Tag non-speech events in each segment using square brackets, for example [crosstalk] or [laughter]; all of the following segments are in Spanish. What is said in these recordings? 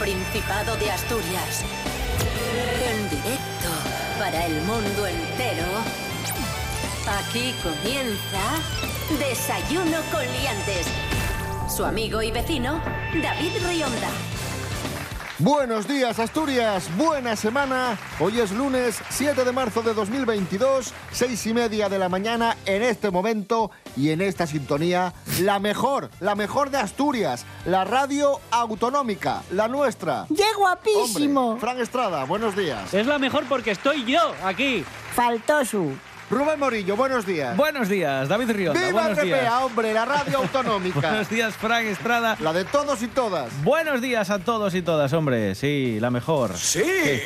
Principado de Asturias. En directo para el mundo entero. Aquí comienza Desayuno con Liantes. Su amigo y vecino, David Rionda. Buenos días Asturias, buena semana. Hoy es lunes 7 de marzo de 2022, seis y media de la mañana en este momento y en esta sintonía, la mejor, la mejor de Asturias, la radio autonómica, la nuestra. ¡Qué guapísimo! Hombre, Fran Estrada, buenos días. Es la mejor porque estoy yo aquí. Faltó su. Rubén Morillo, buenos días. Buenos días, David Rionda. ¡Viva buenos RPA, días. hombre, la radio [laughs] autonómica! Buenos días, Frank Estrada. La de todos y todas. Buenos días a todos y todas, hombre. Sí, la mejor. ¡Sí! ¡Sí!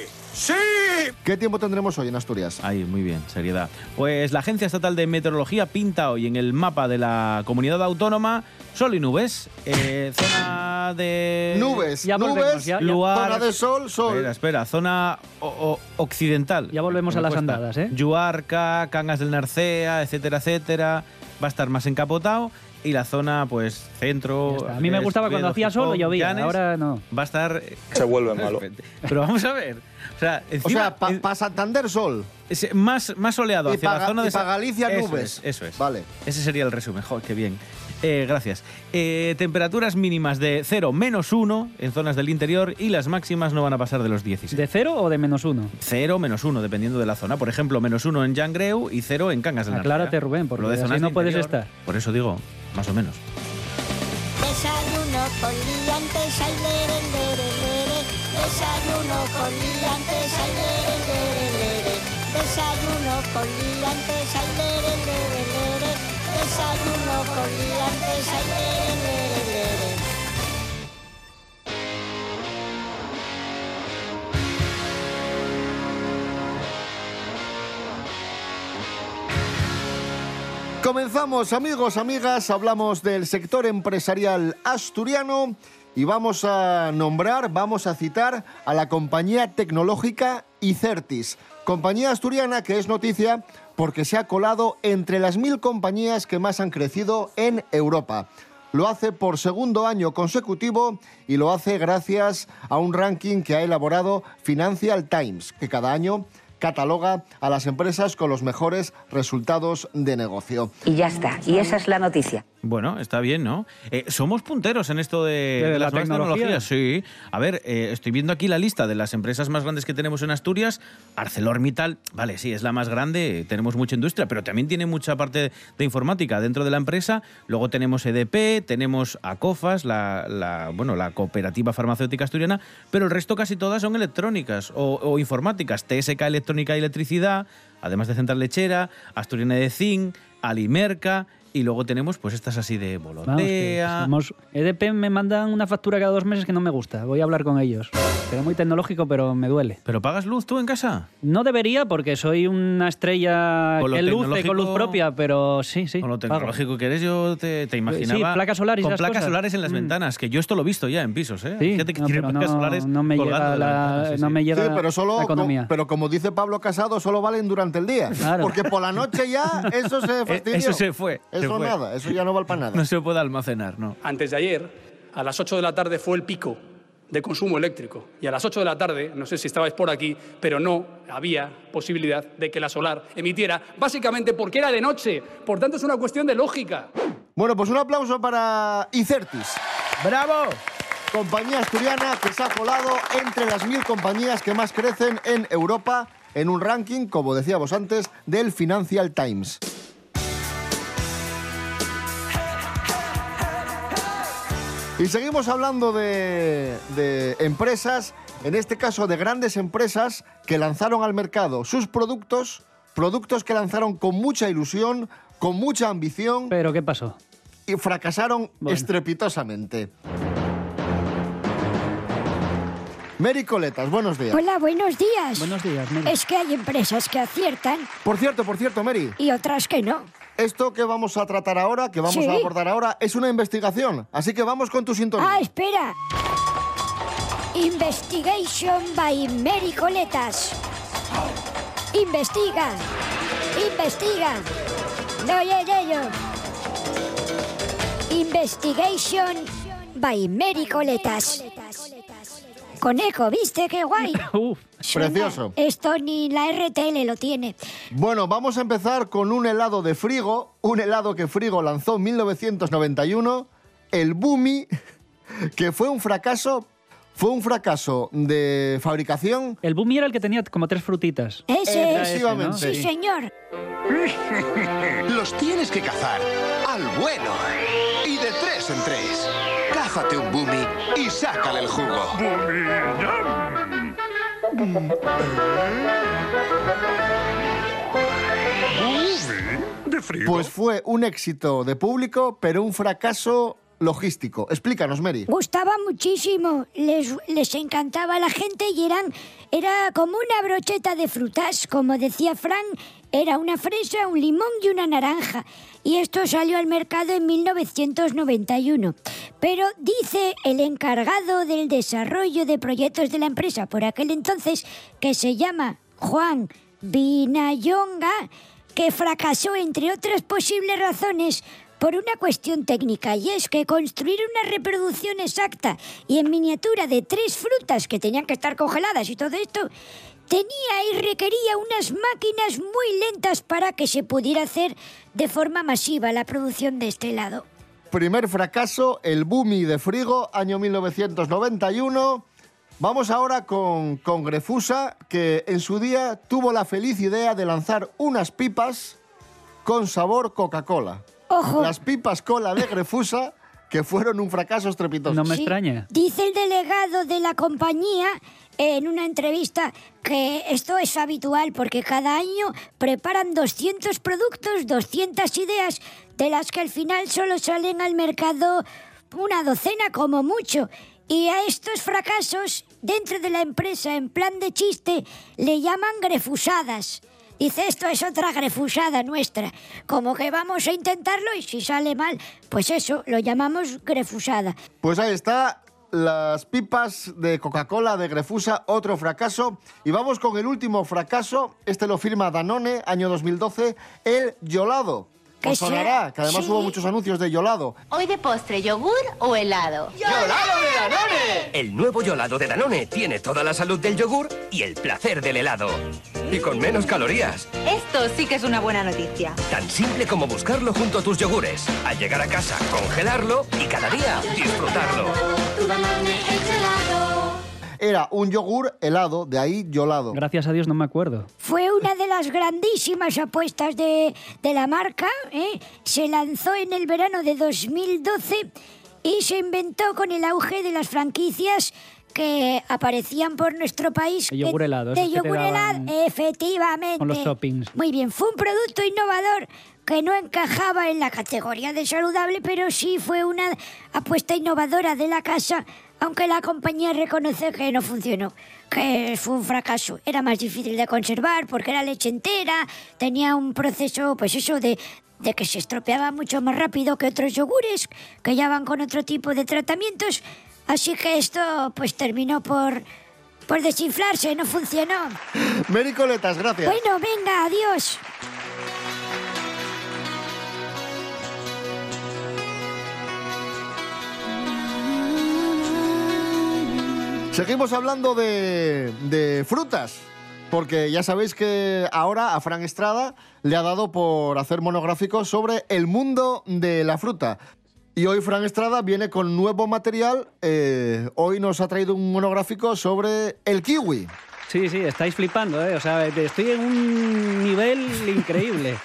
¿Qué tiempo tendremos hoy en Asturias? Ahí, muy bien, seriedad. Pues la Agencia Estatal de Meteorología pinta hoy en el mapa de la comunidad autónoma sol y nubes. Eh, [laughs] zona de... Nubes, Ya nubes, volvemos, ya- ya. Luar- zona de sol, sol. Espera, espera, zona o- o- occidental. Ya volvemos a las cuesta. andadas, ¿eh? Yuarca, Cangas del Narcea, etcétera, etcétera. Va a estar más encapotado. Y la zona, pues, centro... A mí me gustaba cuando hacía sol o llovía, Llanes, ahora no. Va a estar... Se vuelve [laughs] malo. Pero vamos a ver. O sea, O encima, sea, para en- Santander, sol. es más, más soleado Y hacia la zona de Sa- Galicia, Eso nubes. es, eso es. Vale. Ese sería el resumen. Joder, qué bien. Eh, gracias. Eh, temperaturas mínimas de 0 menos 1 en zonas del interior y las máximas no van a pasar de los 16. ¿De cero o de menos uno? 0 menos 1, dependiendo de la zona. Por ejemplo, menos 1 en Yangreu y 0 en Cangas del Narcea. Aclárate, Rubén, porque Lo de así no de puedes interior, estar. Por eso digo, más o menos. Desayuno con liantes, ay, lere, lere, lere. Desayuno con liantes, ay, lere, lere, lere. Desayuno con liantes, ay, lere, lere. Comenzamos, amigos, amigas, hablamos del sector empresarial asturiano y vamos a nombrar, vamos a citar a la compañía tecnológica Icertis, compañía asturiana que es noticia porque se ha colado entre las mil compañías que más han crecido en Europa. Lo hace por segundo año consecutivo y lo hace gracias a un ranking que ha elaborado Financial Times, que cada año cataloga a las empresas con los mejores resultados de negocio. Y ya está. Y esa es la noticia. Bueno, está bien, ¿no? Eh, somos punteros en esto de, ¿De de la las tecnología? tecnologías. Sí. A ver, eh, estoy viendo aquí la lista de las empresas más grandes que tenemos en Asturias. ArcelorMittal, vale, sí, es la más grande, tenemos mucha industria, pero también tiene mucha parte de informática dentro de la empresa. Luego tenemos EDP, tenemos Acofas, la, la, bueno, la cooperativa farmacéutica asturiana, pero el resto casi todas son electrónicas o, o informáticas. TSK Electrónica y Electricidad, además de Central Lechera, Asturiana de Zinc, Alimerca... Y luego tenemos pues estas así de Vamos, somos- EDP me mandan una factura cada dos meses que no me gusta. Voy a hablar con ellos. Será muy tecnológico, pero me duele. ¿Pero pagas luz tú en casa? No debería porque soy una estrella Con que luce con luz propia, pero sí, sí. Con lo pago. tecnológico que eres, yo te, te imaginaba. Sí, placas solares Con esas placas cosas. solares en las Mm. ventanas, que yo esto lo he visto ya en pisos, ¿eh? Sí, gente que no, tiene placas no- solares no me llega la sí, no sí. me llega Sí, pero solo, la economía. co- pero como dice Pablo Casado, solo valen durante el día. Claro. Porque por la noche ya eso se fastidió. [laughs] Eh, eso se fue, Eso fue. nada, eso ya no vale para nada. No se puede almacenar, ¿no? Antes de ayer, a las 8 de la tarde fue el pico de consumo eléctrico. Y a las 8 de la tarde, no sé si estabais por aquí, pero no había posibilidad de que la solar emitiera, básicamente porque era de noche. Por tanto, es una cuestión de lógica. Bueno, pues un aplauso para Icertis, ¡Bravo! compañía asturiana que se ha colado entre las mil compañías que más crecen en Europa en un ranking, como decíamos antes, del Financial Times. Y seguimos hablando de, de empresas, en este caso de grandes empresas que lanzaron al mercado sus productos, productos que lanzaron con mucha ilusión, con mucha ambición Pero ¿qué pasó? y fracasaron Bueno. estrepitosamente. Mary Coletas, buenos días. Hola, buenos días. Buenos días, Mary. Es que hay empresas que aciertan Por cierto, por cierto, Mary, y otras que no. Esto que vamos a tratar ahora, que vamos Sí. a abordar ahora, es una investigación. Así que vamos con tu sintonía. Ah, espera. Investigation by Mary Coletas. Investiga. Investiga. No oye ello. Investigation by Mary Coletas. Con eco, ¿viste? ¡Qué guay! [laughs] Uf, Suena- Precioso. Esto ni la RTL lo tiene. Bueno, vamos a empezar con un helado de Frigo, un helado que Frigo lanzó en 1991, el Bumi, [laughs] que fue un fracaso, fue un fracaso de fabricación. el Bumi era el que tenía como tres frutitas. Ese es. Efectivamente. Sí, señor. [laughs] Los tienes que cazar al bueno. Y de tres en tres. Un boomy y sácale el jugo. Pues fue un éxito de público, pero un fracaso logístico. Explícanos, Mary. Gustaba muchísimo, les, les encantaba a la gente y eran, era como una brocheta de frutas, como decía Frank, era una fresa, un limón y una naranja. Y esto salió al mercado en 1991. Pero dice el encargado del desarrollo de proyectos de la empresa por aquel entonces, que se llama Juan Vinayonga, que fracasó, entre otras posibles razones, por una cuestión técnica, y es que construir una reproducción exacta y en miniatura de tres frutas que tenían que estar congeladas y todo esto, tenía y requería unas máquinas muy lentas para que se pudiera hacer de forma masiva la producción de este helado. Primer fracaso, el Bumi de Frigo, año 1991. Vamos ahora con, con Grefusa, que en su día tuvo la feliz idea de lanzar unas pipas con sabor Coca-Cola. Ojo. Las pipas cola de Grefusa, que fueron un fracaso estrepitoso. No me Sí. extraña. Dice el delegado de la compañía en una entrevista que esto es habitual porque cada año preparan 200 productos, 200 ideas, de las que al final solo salen al mercado una docena como mucho. Y a estos fracasos, dentro de la empresa, en plan de chiste, le llaman grefusadas. Dice, esto es otra grefusada nuestra. Como que vamos a intentarlo y si sale mal, pues eso, lo llamamos grefusada. Pues ahí está, las pipas de Coca-Cola de Grefusa, otro fracaso. Y vamos con el último fracaso, este lo firma Danone, año 2012, el Yolado. Que Os sea- sonará, que además sí. hubo muchos anuncios de Yolado. ¿Hoy de postre yogur o helado? El nuevo Yolado de Danone tiene toda la salud del yogur y el placer del helado. Y con menos calorías. Esto sí que es una buena noticia. Tan simple como buscarlo junto a tus yogures. Al llegar a casa, congelarlo y cada día disfrutarlo. Era un yogur helado, de ahí Yolado. Gracias a Dios no me acuerdo. Fue una de las grandísimas apuestas de, de la marca. ¿eh? Se lanzó en el verano de 2012 y se inventó con el auge de las franquicias que aparecían por nuestro país. De yogur helado, De yogur helado, efectivamente. con los toppings. Muy bien, fue un producto innovador que no encajaba en la categoría de saludable, pero sí fue una apuesta innovadora de la casa, aunque la compañía reconoce que no funcionó, que fue un fracaso. Era más difícil de conservar porque era leche entera, tenía un proceso, pues eso, de, de que se estropeaba mucho más rápido que otros yogures, que ya van con otro tipo de tratamientos. Así que esto, pues terminó por, por desinflarse, no funcionó. Mary Coletas, gracias. Bueno, venga, adiós. Seguimos hablando de, de frutas, porque ya sabéis que ahora a Fran Estrada le ha dado por hacer monográficos sobre el mundo de la fruta. Y hoy Fran Estrada viene con nuevo material. eh, hoy nos ha traído un monográfico sobre el kiwi. Sí, sí, estáis flipando, ¿eh? O sea, estoy en un nivel increíble.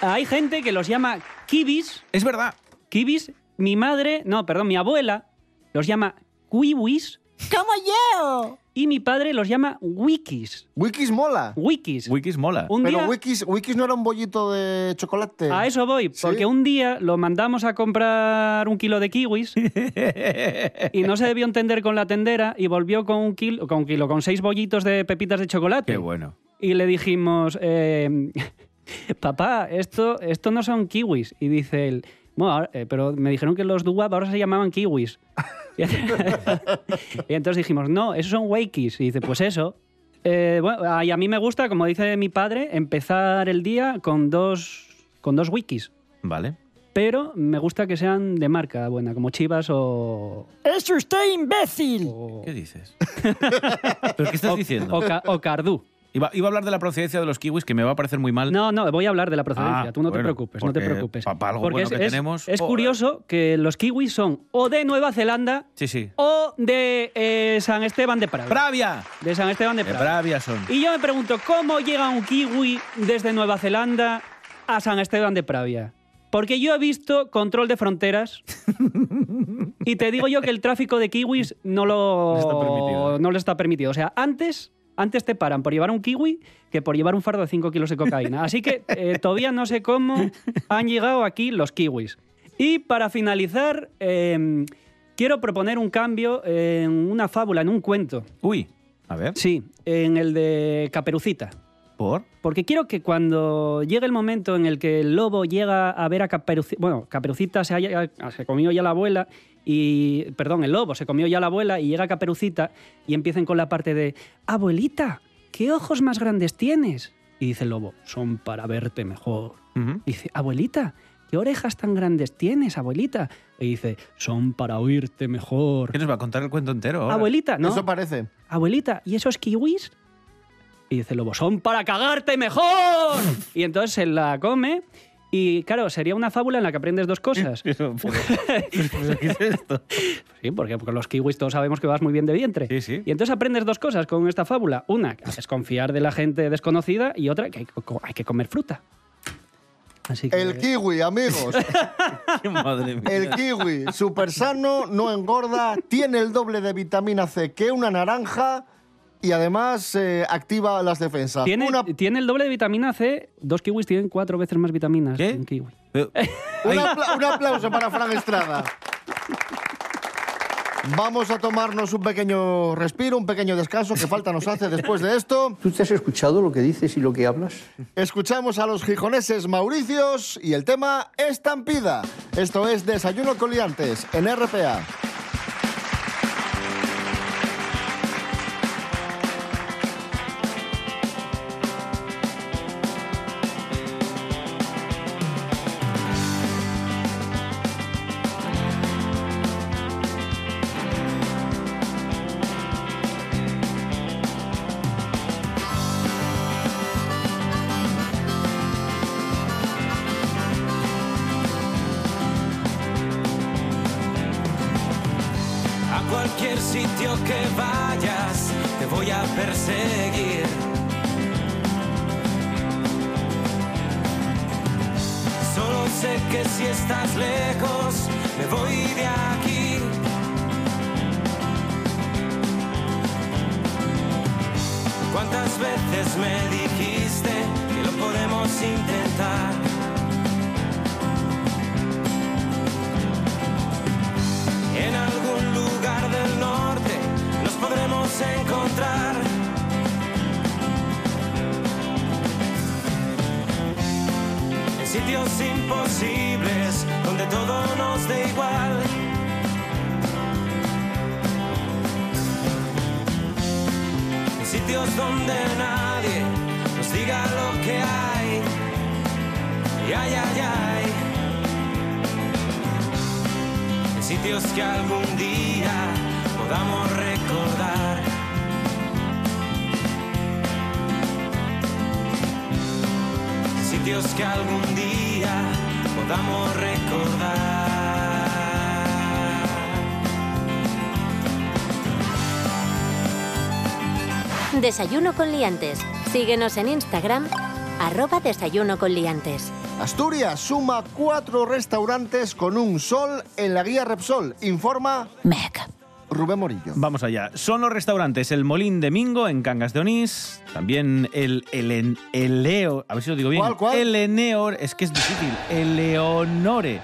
Hay gente que los llama kibis. Es verdad. Kibis, mi madre, no, perdón, mi abuela los llama kiwis ¡Como yo! y mi padre los llama wikis. Wikis mola. Wikis. Wikis mola. Un Pero día- Wikis, Wikis no era un bollito de chocolate. A eso voy, Sí. porque un día lo mandamos a comprar un kilo de kiwis [laughs] y no se debió entender con la tendera y volvió con un kilo, con un kilo, con seis bollitos de pepitas de chocolate. Qué bueno. Y le dijimos, eh, [laughs] papá, esto, esto no son kiwis. Y dice él, bueno, ahora- eh, pero me dijeron que los Duwap ahora se llamaban kiwis. [laughs] y entonces dijimos, no, esos son wakis. Y dice, pues eso. Eh, bueno, y a mí me gusta, como dice mi padre, empezar el día con dos, con dos wikis. Vale. pero me gusta que sean de marca buena, como Chivas o... ¡Es usted imbécil! ¿Qué dices? [laughs] ¿Pero qué estás diciendo? O, Ca- o Cardú. Iba, iba a hablar de la procedencia de los kiwis, que me va a parecer muy mal. No, no, voy a hablar de la procedencia. Ah, Tú no te preocupes, no te preocupes. pa- pa algo Porque bueno es, que es- tenemos, es curioso que los kiwis son o de Nueva Zelanda Sí, sí. o de eh, San Esteban de Pravia. ¡Pravia! De San Esteban de De Pravia. Pravia son. Y yo me pregunto, ¿cómo llega un kiwi desde Nueva Zelanda a San Esteban de Pravia? Porque yo he visto control de fronteras [laughs] y te digo yo que el tráfico de kiwis no lo No está no le está permitido. O sea, antes, antes te paran por llevar un kiwi que por llevar un fardo de 5 kilos de cocaína. Así que eh, [laughs] todavía no sé cómo han llegado aquí los kiwis. Y para finalizar, eh, quiero proponer un cambio en una fábula, en un cuento. Uy, a ver. Sí, en el de Caperucita. ¿Por? Porque quiero que cuando llegue el momento en el que el lobo llega a ver a Caperucita, bueno, Caperucita se, haya- se comió ya la abuela y, perdón, el lobo se comió ya la abuela y llega Caperucita y empiecen con la parte de, abuelita, ¿qué ojos más grandes tienes? Y dice el lobo, son para verte mejor. Y dice, abuelita, ¿qué orejas tan grandes tienes, abuelita? Y dice, son para oírte mejor. ¿Qué nos va a contar el cuento entero? ahora? Abuelita, ¿no? Eso parece. abuelita, ¿y esos kiwis? Y dice el lobo, son para cagarte mejor. [laughs] y entonces se la come. Y claro, sería una fábula en la que aprendes dos cosas. [laughs] Pero, pero- pero ¿qué es esto? [laughs] Sí, porque, porque los kiwis todos sabemos que vas muy bien de vientre. Sí, sí. Y entonces aprendes dos cosas con esta fábula. Una, que desconfiar de la gente desconocida y otra, que hay, que co- hay que comer fruta. Así que... El kiwi, amigos. [laughs] Madre mía. El kiwi, súper sano, no engorda, tiene el doble de vitamina C que una naranja y además eh, activa las defensas. Tiene, Una- tiene el doble de vitamina C. Dos kiwis tienen cuatro veces más vitaminas ¿Qué? que un kiwi. Pero- [laughs] un, Ay, apla- un aplauso para Fran Estrada. Vamos a tomarnos un pequeño respiro, un pequeño descanso que falta nos hace después de esto. ¿Tú te has escuchado lo que dices y lo que hablas? Escuchamos a los gijoneses Mauricios y el tema Estampida. Esto es Desayuno con Liantes en RPA. Sé que si estás lejos, me voy de aquí. ¿Cuántas veces me dijiste que lo podemos intentar? En algún lugar del norte nos podremos encontrar. Sitios imposibles donde todo nos dé igual. En sitios donde nadie nos diga lo que hay. Y ay, ay, ay en sitios que algún día podamos recordar. Sitios que algún día podamos recordar. Desayuno con liantes. Síguenos en Instagram, arroba desayuno con liantes. Asturias suma cuatro restaurantes con un sol en la guía Repsol. Informa Meg. Rubén Morillo. Vamos allá. Son los restaurantes El Molín de Mingo en Cangas de Onís, también el, el, a ver si lo digo bien. ¿Cuál, cuál? El Eneor, es que es difícil. El Leonore.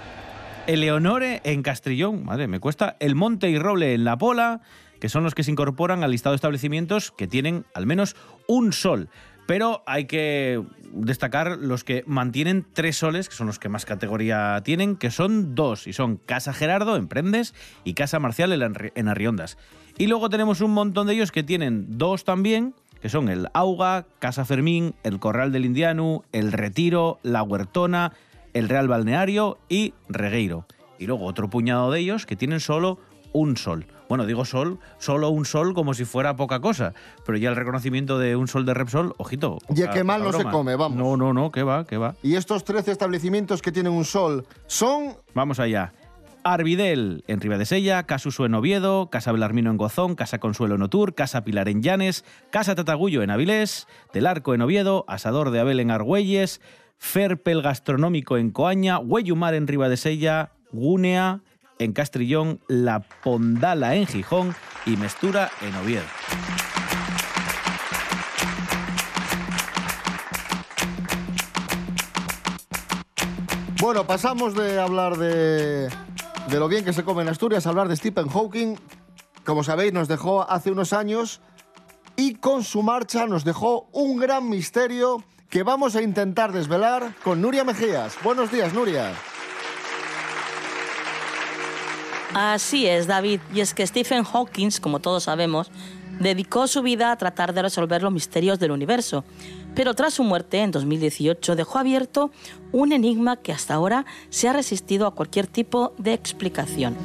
El Leonore en Castrillón, madre, me cuesta. El Monte y Roble en La Pola, que son los que se incorporan al listado de establecimientos que tienen al menos un sol. Pero hay que destacar los que mantienen tres soles, que son los que más categoría tienen, que son dos, y son Casa Gerardo en Prendes y Casa Marcial en Arri- en Arriondas. Y luego tenemos un montón de ellos que tienen dos también, que son el Auga, Casa Fermín, el Corral del Indiano, el Retiro, la Huertona, el Real Balneario y Regueiro. Y luego otro puñado de ellos que tienen solo un sol. Bueno, digo sol, solo un sol como si fuera poca cosa, pero ya el reconocimiento de un sol de Repsol, ojito. Ya poca- que mal no se come, vamos. No, no, no, que va, que va. Y estos 13 establecimientos que tienen un sol son Vamos allá. Arvidel en Ribadesella, Casa Uso en Oviedo, Casa Belarmino en Gozón, Casa Consuelo en Otur, Casa Pilar en Llanes, Casa Tatagullo en Avilés, Del Arco en Oviedo, Asador de Abel en Argüelles, Ferpel Gastronómico en Coaña, Hueyumar en Ribadesella, Gúnea en Castrillón, La Pondala en Gijón y Mestura en Oviedo. Bueno, pasamos de hablar de, de lo bien que se come en Asturias a hablar de Stephen Hawking. Como sabéis, nos dejó hace unos años y con su marcha nos dejó un gran misterio que vamos a intentar desvelar con Nuria Mejías. Buenos días, Nuria. Así es, David. Y es que Stephen Hawking, como todos sabemos, dedicó su vida a tratar de resolver los misterios del universo. Pero tras su muerte, en 2018, dejó abierto un enigma que hasta ahora se ha resistido a cualquier tipo de explicación.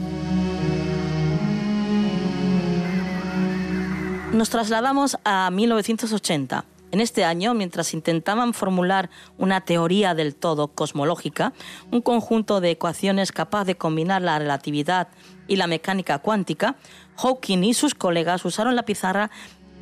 Nos trasladamos a 1980. En este año, mientras intentaban formular una teoría del todo cosmológica, un conjunto de ecuaciones capaz de combinar la relatividad y la mecánica cuántica, Hawking y sus colegas usaron la pizarra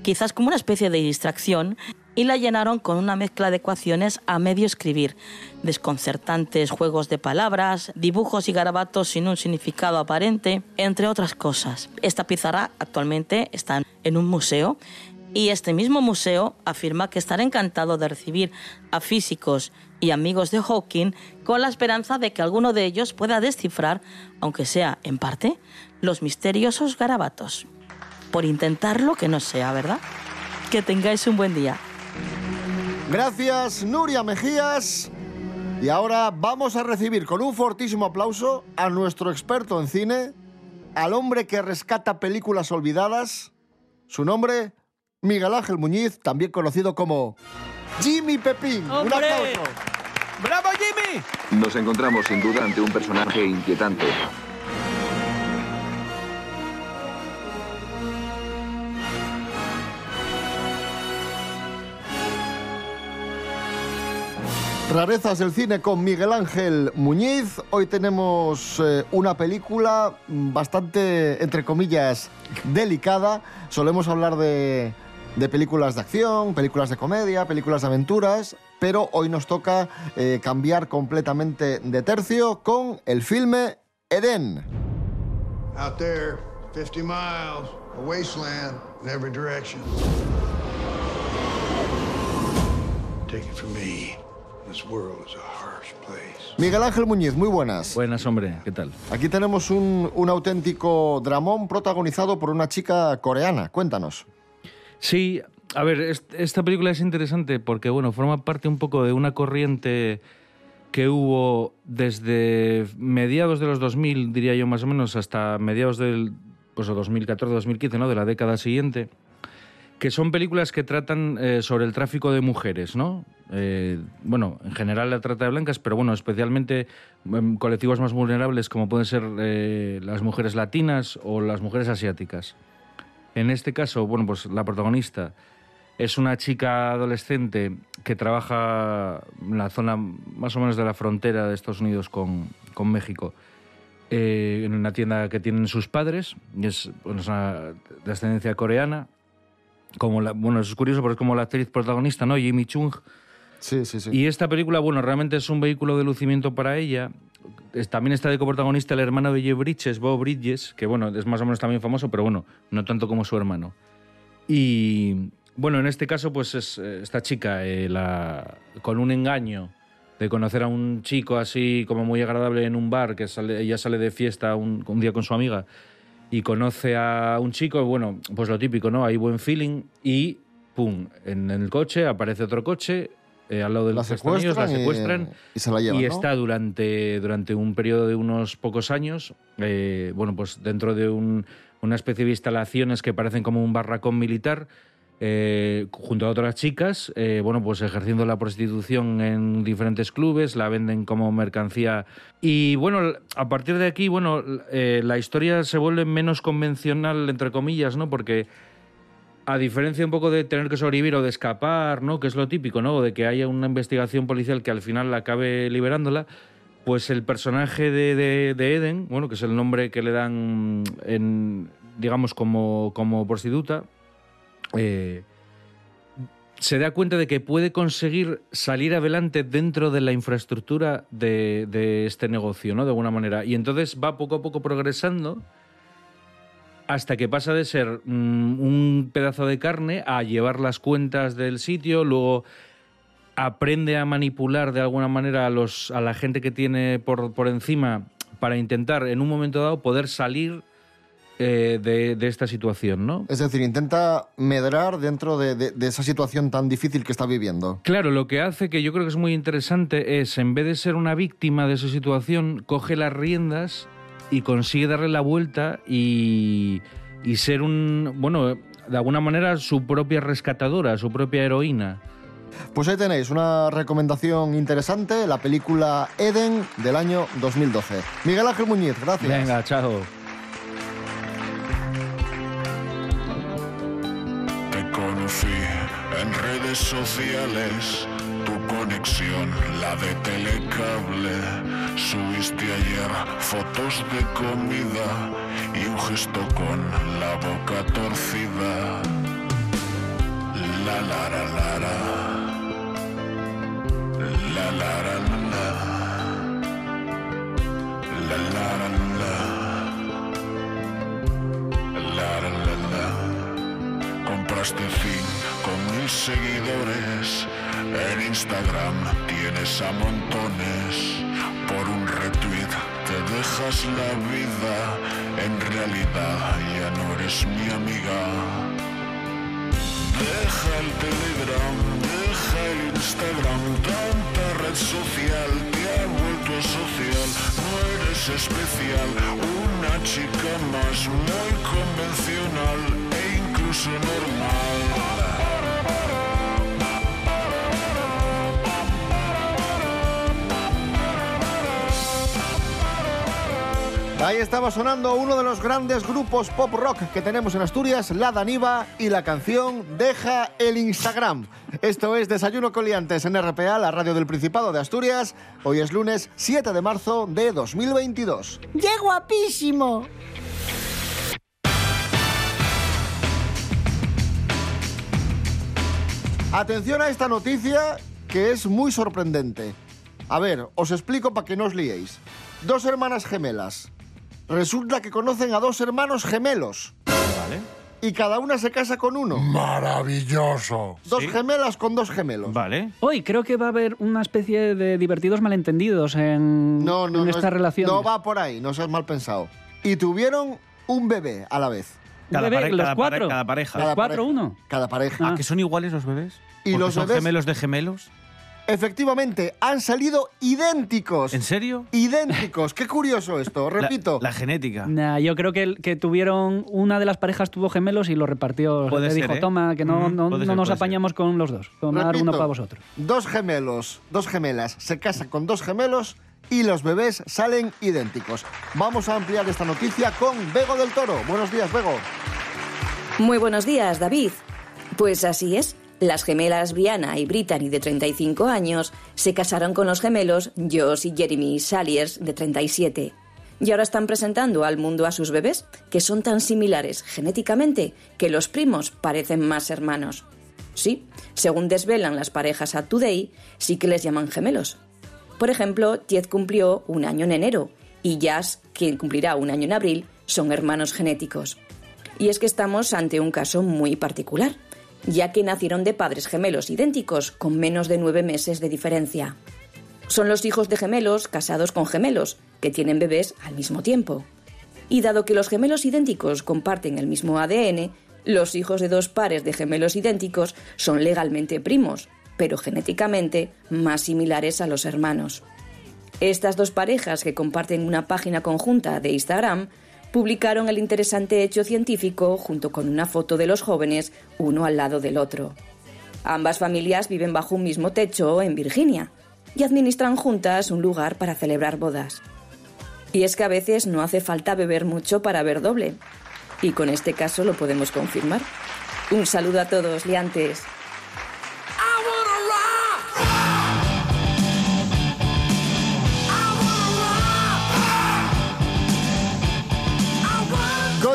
quizás como una especie de distracción y la llenaron con una mezcla de ecuaciones a medio escribir, desconcertantes juegos de palabras, dibujos y garabatos sin un significado aparente, entre otras cosas. Esta pizarra actualmente está en un museo y este mismo museo afirma que estará encantado de recibir a físicos y amigos de Hawking con la esperanza de que alguno de ellos pueda descifrar, aunque sea en parte, los misteriosos garabatos. Por intentarlo que no sea, ¿verdad? Que tengáis un buen día. Gracias, Nuria Mejías. Y ahora vamos a recibir con un fortísimo aplauso a nuestro experto en cine, al hombre que rescata películas olvidadas. Su nombre, Miguel Ángel Muñiz, también conocido como Jimmy Pepín. Un aplauso. ¡Bravo, Jimmy! Nos encontramos sin duda ante un personaje inquietante. Rarezas del cine con Miguel Ángel Muñiz. Hoy tenemos eh, una película bastante, entre comillas, delicada. Solemos hablar de, de películas de acción, películas de comedia, películas de aventuras, pero hoy nos toca eh, cambiar completamente de tercio con el filme Edén. Out there, 50 miles, a wasteland in every direction. Take it from me. This world is a harsh place. Miguel Ángel Muñiz, muy buenas. Buenas, hombre, ¿qué tal? Aquí tenemos un, un auténtico dramón protagonizado por una chica coreana. Cuéntanos. Sí, a ver, est- esta película es interesante porque, bueno, forma parte un poco de una corriente que hubo desde mediados de los 2000, diría yo más o menos, hasta mediados del pues, 2014-2015, ¿no? De la década siguiente, que son películas que tratan eh, sobre el tráfico de mujeres, ¿no? Eh, bueno, en general la trata de blancas, pero bueno, especialmente en colectivos más vulnerables como pueden ser eh, las mujeres latinas o las mujeres asiáticas. En este caso, bueno, pues la protagonista es una chica adolescente que trabaja en la zona más o menos de la frontera de Estados Unidos con, con México, eh, en una tienda que tienen sus padres, y es, bueno, es una de ascendencia coreana. Como la, bueno, es curioso porque es como la actriz protagonista, ¿no? Jimmy Chung. Sí, sí, sí. Y esta película, bueno, realmente es un vehículo de lucimiento para ella. También está de coprotagonista el hermano de Jeff Bridges, Bob Bridges, que bueno, es más o menos también famoso, pero bueno, no tanto como su hermano. Y bueno, en este caso, pues es eh, esta chica, eh, con un engaño de conocer a un chico así como muy agradable en un bar, que sale, ella sale de fiesta un, un día con su amiga y conoce a un chico, bueno, pues lo típico, ¿no? Hay buen feeling y ¡pum! En, el coche aparece otro coche eh, al lado de La los la secuestran y- secuestran y se la llevan, y ¿no? está durante, durante un periodo de unos pocos años, eh, bueno, pues dentro de un- una especie de instalaciones que parecen como un barracón militar, eh, junto a otras chicas, eh, bueno, pues ejerciendo la prostitución en diferentes clubes, la venden como mercancía. Y bueno, a partir de aquí, bueno, eh, la historia se vuelve menos convencional, entre comillas, ¿no? Porque a diferencia un poco de tener que sobrevivir o de escapar, ¿no? Que es lo típico, ¿no? De que haya una investigación policial que al final la acabe liberándola, pues el personaje de, de- de Eden, bueno, que es el nombre que le dan digamos, como, como prostituta, eh, se da cuenta de que puede conseguir salir adelante dentro de la infraestructura de, de este negocio, ¿no? De alguna manera. Y entonces va poco a poco progresando hasta que pasa de ser mm, un pedazo de carne a llevar las cuentas del sitio, luego aprende a manipular de alguna manera a, los, a la gente que tiene por, por encima para intentar en un momento dado poder salir eh, de, de esta situación, ¿no? Es decir, intenta medrar dentro de, de- de esa situación tan difícil que está viviendo. Claro, lo que hace que yo creo que es muy interesante es, en vez de ser una víctima de esa situación, coge las riendas y consigue darle la vuelta y, y ser un, bueno, de alguna manera su propia rescatadora, su propia heroína. Pues ahí tenéis una recomendación interesante, la película Eden del año 2012. Miguel Ángel Muñiz, gracias. Venga, chao. Te conocí en redes sociales, tu conexión, la de telecable. Subiste ayer fotos de comida y un gesto con la boca torcida. La la la la la. La la la la. La la la la. La la la la. Compraste cinco mil seguidores. En Instagram tienes a montones. Te dejas la vida. En realidad ya no eres mi amiga. Deja el Telegram, deja el Instagram, tanta red social te ha vuelto social. No eres especial, una chica más muy convencional e incluso normal. Ahí estaba sonando uno de los grandes grupos pop rock que tenemos en Asturias, La Daniva, y la canción Deja el Instagram. Esto es Desayuno Coliantes en RPA, la radio del Principado de Asturias. Hoy es lunes 7 de marzo de 2022. ¡Qué guapísimo! Atención a esta noticia que es muy sorprendente. A ver, os explico para que no os liéis. Dos hermanas gemelas. Resulta que conocen a dos hermanos gemelos. Vale. Y cada una se casa con uno. Maravilloso. Dos gemelas con dos gemelos. Vale. Hoy creo que va a haber una especie de divertidos malentendidos en, No, no, en no esta es- relación. No va por ahí, no seas mal pensado. Y tuvieron un bebé a la vez. Cada, bebé, pare- los cada pare- cuatro. cada pareja. Los cuatro, uno. Cada pareja. ¿A que son iguales los bebés? Y los son bebés- gemelos de gemelos? Efectivamente, han salido idénticos. ¿En serio? Idénticos. Qué curioso esto, repito. La, genética. Nah, yo creo que, que tuvieron. Una de las parejas tuvo gemelos y lo repartió. Puede Le ser, dijo, ¿eh? toma, que no, no, no ser, nos apañamos con los dos. Tomar Repito, uno para vosotros. Dos gemelos, dos gemelas se casan con dos gemelos y los bebés salen idénticos. Vamos a ampliar esta noticia con Bego del Toro. Buenos días, Bego. Muy buenos días, David. Pues así es. Las gemelas Brianna y Brittany, de 35 años, se casaron con los gemelos Josh y Jeremy Saliers, de 37. Y ahora están presentando al mundo a sus bebés, que son tan similares genéticamente que los primos parecen más hermanos. Sí, según desvelan las parejas Up Today, sí que les llaman gemelos. Por ejemplo, Ted cumplió un año en enero y Jazz, quien cumplirá un año en abril, son hermanos genéticos. Y es que estamos ante un caso muy particular, ya que nacieron de padres gemelos idénticos con menos de nueve meses de diferencia. Son los hijos de gemelos casados con gemelos, que tienen bebés al mismo tiempo. Y dado que los gemelos idénticos comparten el mismo ADN, los hijos de dos pares de gemelos idénticos son legalmente primos, pero genéticamente más similares a los hermanos. Estas dos parejas que comparten una página conjunta de Instagram publicaron el interesante hecho científico junto con una foto de los jóvenes, uno al lado del otro. Ambas familias viven bajo un mismo techo en Virginia y administran juntas un lugar para celebrar bodas. Y es que a veces no hace falta beber mucho para ver doble. Y con este caso lo podemos confirmar. Un saludo a todos, liantes.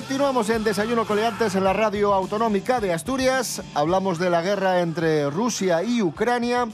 Continuamos en Desayuno Coleantes en la radio autonómica de Asturias. Hablamos de la guerra entre Rusia y Ucrania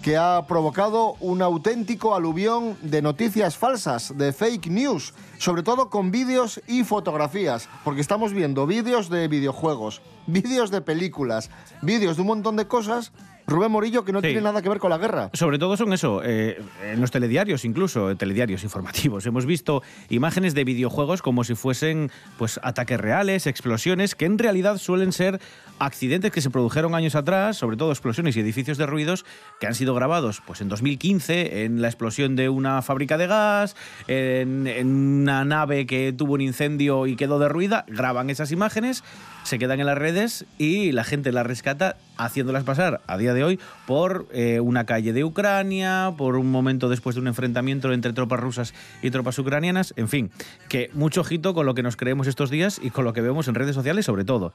que ha provocado un auténtico aluvión de noticias falsas, de fake news, sobre todo con vídeos y fotografías, porque estamos viendo vídeos de videojuegos, vídeos de películas, vídeos de un montón de cosas Rubén Morillo, que no Sí. tiene nada que ver con la guerra. Sobre todo son eso, eh, en los telediarios incluso, eh, telediarios informativos. Hemos visto imágenes de videojuegos como si fuesen pues ataques reales, explosiones, que en realidad suelen ser accidentes que se produjeron años atrás, sobre todo explosiones y edificios de ruidos que han sido grabados pues en 2015 en la explosión de una fábrica de gas, en, en una nave que tuvo un incendio y quedó derruida, graban esas imágenes, se quedan en las redes y la gente las rescata haciéndolas pasar a día de hoy por eh, una calle de Ucrania, por un momento después de un enfrentamiento entre tropas rusas y tropas ucranianas, en fin, que mucho ojito con lo que nos creemos estos días y con lo que vemos en redes sociales sobre todo.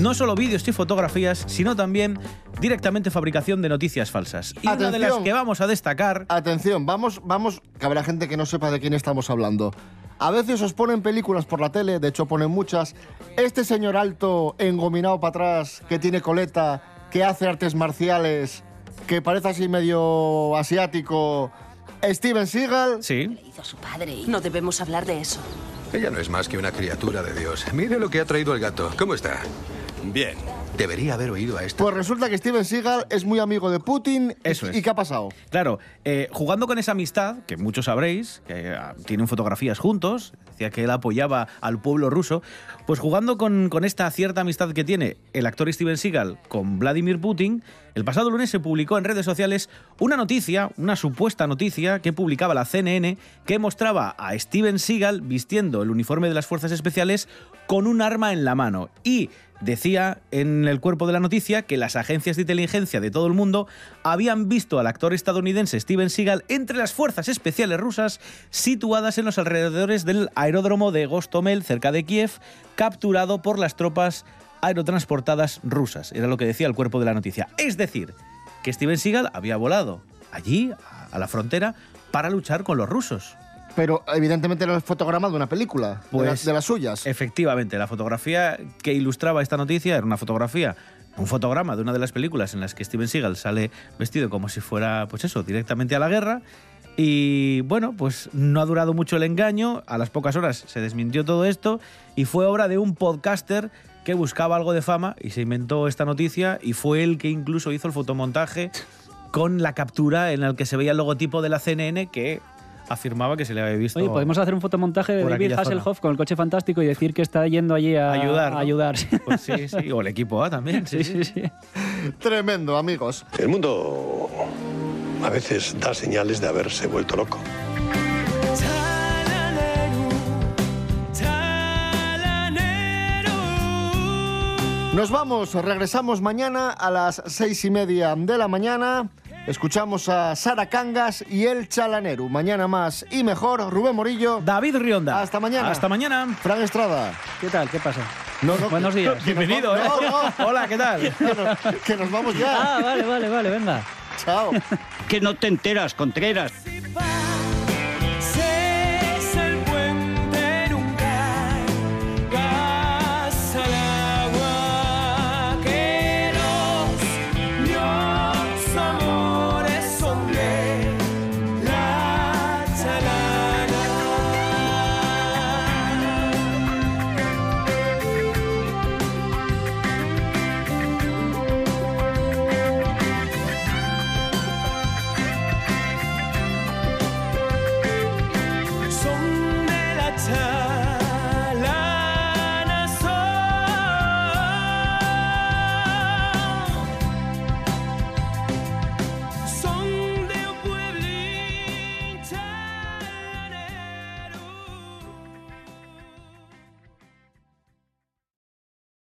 No solo vídeos y fotografías, sino también directamente fabricación de noticias falsas. Y una de las Atención. que vamos a destacar Atención, vamos, vamos, que habrá gente que no sepa de quién estamos hablando. A veces os ponen películas por la tele, de hecho ponen muchas. Este señor alto, engominado para atrás, que tiene coleta, que hace artes marciales, que parece así medio asiático. Steven Seagal. Sí. Hizo su padre y no debemos hablar de eso. Ella no es más que una criatura de Dios. Mire lo que ha traído el gato. ¿Cómo está? Bien. Debería haber oído a este. Pues resulta que Steven Seagal es muy amigo de Putin. Eso es. ¿Y qué ha pasado? Claro, eh, jugando con esa amistad, que muchos sabréis, que ah, tienen fotografías juntos, decía que él apoyaba al pueblo ruso, pues jugando con, con esta cierta amistad que tiene el actor Steven Seagal con Vladimir Putin, el pasado lunes se publicó en redes sociales una noticia, una supuesta noticia que publicaba la CNN que mostraba a Steven Seagal vistiendo el uniforme de las fuerzas especiales con un arma en la mano y decía en el cuerpo de la noticia que las agencias de inteligencia de todo el mundo habían visto al actor estadounidense Steven Seagal entre las fuerzas especiales rusas situadas en los alrededores del aeródromo de Gostomel, cerca de Kiev, capturado por las tropas aerotransportadas rusas. Era lo que decía el cuerpo de la noticia. Es decir, que Steven Seagal había volado allí, a- la frontera, para luchar con los rusos. Pero evidentemente no es fotograma de una película, de, Pues, las, de las suyas. Efectivamente, la fotografía que ilustraba esta noticia era una fotografía, un fotograma de una de las películas en las que Steven Seagal sale vestido como si fuera, pues eso, directamente a la guerra. Y bueno, pues no ha durado mucho el engaño, a las pocas horas se desmintió todo esto y fue obra de un podcaster que buscaba algo de fama y se inventó esta noticia y fue el que incluso hizo el fotomontaje con la captura en el que se veía el logotipo de la CNN que afirmaba que se le había visto. Oye, podemos hacer un fotomontaje de David aquella zona. Hasselhoff con el coche fantástico y decir que está yendo allí a Ayudar, ¿no? a ayudar. Pues sí, sí, o el equipo A también. Sí, sí, sí. Tremendo, amigos. El mundo a veces da señales de haberse vuelto loco. Nos vamos, regresamos mañana a las seis y media de la mañana. Escuchamos a Sara Cangas y El Chalaneru. Mañana más y mejor. Rubén Morillo. David Rionda. Hasta mañana. Hasta mañana. Fran Estrada. ¿Qué tal? ¿Qué pasa? No, no, Buenos días. Bienvenido, ¿eh? [laughs] Hola, ¿qué tal? [laughs] Que nos, que nos vamos ya. Ah, vale, vale, vale, venga. Chao. [laughs] Que no te enteras, Contreras.